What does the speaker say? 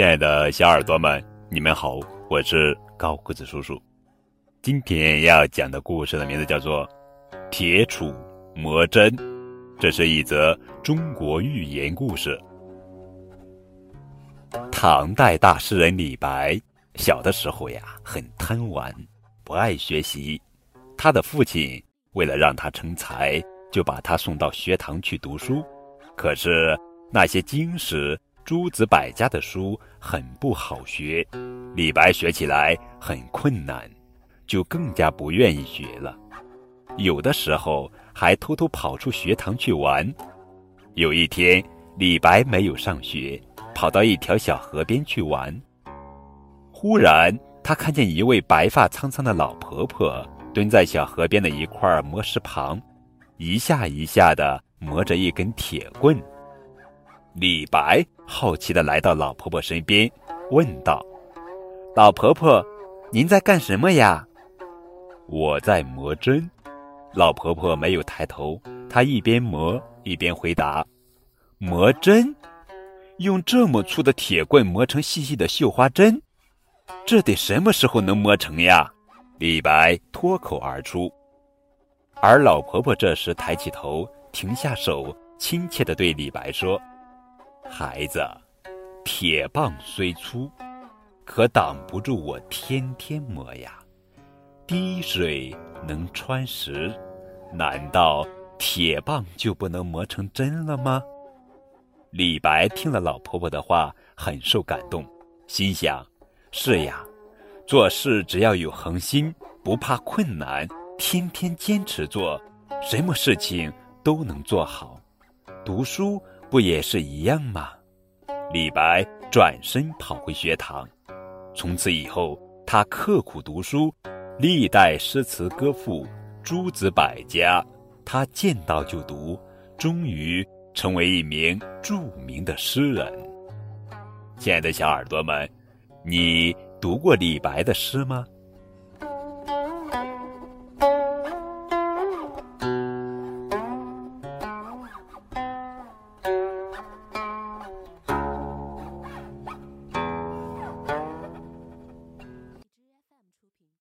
亲爱的小耳朵们，你们好，我是高个子叔叔。今天要讲的故事的名字叫做《铁杵磨针》，这是一则中国寓言故事。唐代大诗人李白小的时候呀，很贪玩，不爱学习。他的父亲为了让他成才，就把他送到学堂去读书。可是那些经史。诸子百家的书很不好学，李白学起来很困难，就更加不愿意学了。有的时候还偷偷跑出学堂去玩。有一天，李白没有上学，跑到一条小河边去玩。忽然，他看见一位白发苍苍的老婆婆蹲在小河边的一块磨石旁，一下一下地磨着一根铁棍。李白好奇地来到老婆婆身边，问道：“老婆婆，您在干什么呀？”“我在磨针。”老婆婆没有抬头，她一边磨一边回答：“磨针？用这么粗的铁棍磨成细细的绣花针，这得什么时候能磨成呀？”李白脱口而出。而老婆婆这时抬起头，停下手，亲切地对李白说。孩子，铁棒虽粗，可挡不住我天天磨呀。滴水能穿石，难道铁棒就不能磨成针了吗？李白听了老婆婆的话，很受感动，心想：是呀，做事只要有恒心，不怕困难，天天坚持做，什么事情都能做好。读书。不也是一样吗？李白转身跑回学堂，从此以后，他刻苦读书，历代诗词歌赋，诸子百家，他见到就读，终于成为一名著名的诗人。亲爱的小耳朵们，你读过李白的诗吗？